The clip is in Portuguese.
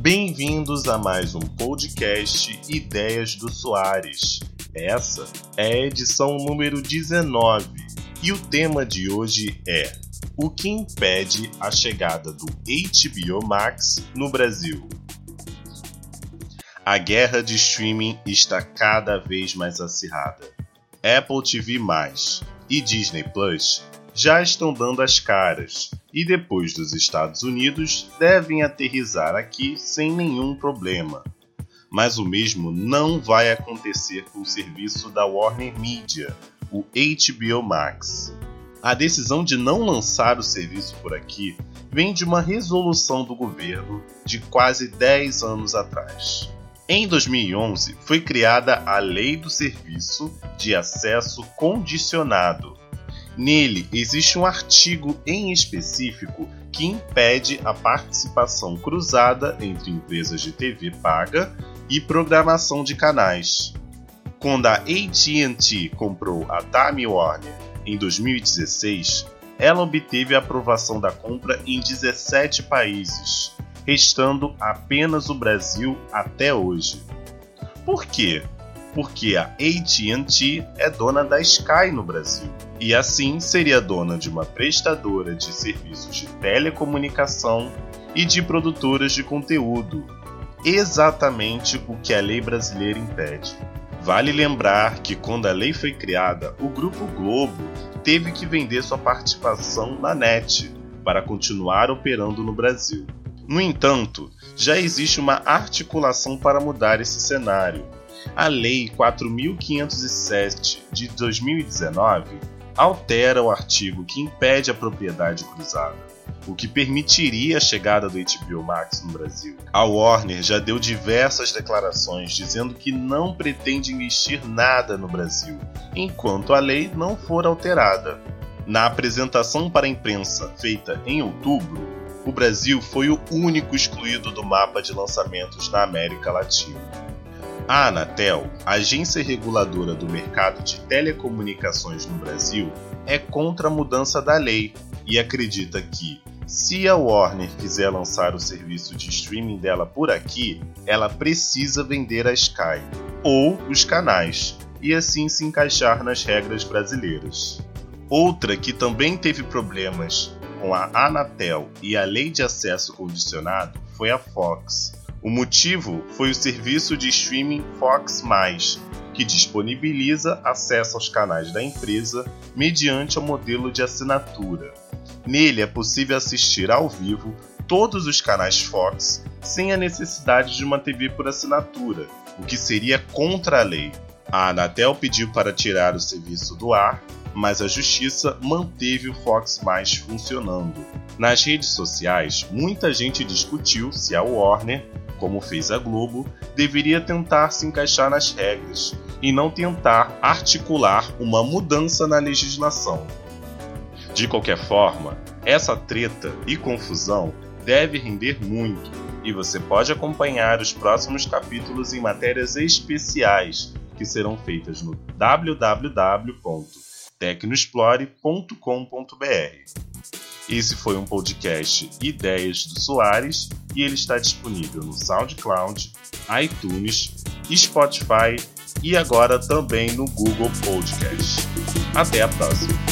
Bem-vindos a mais um podcast Ideias do Soares. Essa é a edição número 19 e o tema de hoje é O que impede a chegada do HBO Max no Brasil? A guerra de streaming está cada vez mais acirrada. Apple TV+, e Disney Plus já estão dando as caras e depois dos Estados Unidos devem aterrizar aqui sem nenhum problema. Mas o mesmo não vai acontecer com o serviço da Warner Media, o HBO Max. A decisão de não lançar o serviço por aqui vem de uma resolução do governo de quase 10 anos atrás. Em 2011, foi criada a Lei do Serviço de Acesso Condicionado, Nele existe um artigo em específico que impede a participação cruzada entre empresas de TV paga e programação de canais. Quando a AT&T comprou a Time Warner em 2016, ela obteve a aprovação da compra em 17 países, restando apenas o Brasil até hoje. Por quê? porque a AT&T é dona da Sky no Brasil e assim seria dona de uma prestadora de serviços de telecomunicação e de produtoras de conteúdo, exatamente o que a lei brasileira impede. Vale lembrar que quando a lei foi criada, o Grupo Globo teve que vender sua participação na NET para continuar operando no Brasil. No entanto, já existe uma articulação para mudar esse cenário, a Lei 4507 de 2019 altera o artigo que impede a propriedade cruzada, o que permitiria a chegada do HBO Max no Brasil. A Warner já deu diversas declarações dizendo que não pretende investir nada no Brasil, enquanto a lei não for alterada. Na apresentação para a imprensa feita em outubro, o Brasil foi o único excluído do mapa de lançamentos na América Latina. A Anatel, agência reguladora do mercado de telecomunicações no Brasil, é contra a mudança da lei e acredita que, se a Warner quiser lançar o serviço de streaming dela por aqui, ela precisa vender a Sky ou os canais e assim se encaixar nas regras brasileiras. Outra que também teve problemas com a Anatel e a Lei de Acesso Condicionado foi a Fox o motivo foi o serviço de streaming Fox+, que disponibiliza acesso aos canais da empresa mediante o modelo de assinatura. Nele é possível assistir ao vivo todos os canais Fox sem a necessidade de uma TV por assinatura, o que seria contra a lei. A Anatel pediu para tirar o serviço do ar, mas a justiça manteve o Fox Mais funcionando. Nas redes sociais, muita gente discutiu se a Warner como fez a Globo, deveria tentar se encaixar nas regras e não tentar articular uma mudança na legislação. De qualquer forma, essa treta e confusão deve render muito e você pode acompanhar os próximos capítulos em matérias especiais que serão feitas no www.tecnoexplore.com.br. Esse foi um podcast Ideias do Soares e ele está disponível no SoundCloud, iTunes, Spotify e agora também no Google Podcast. Até a próxima!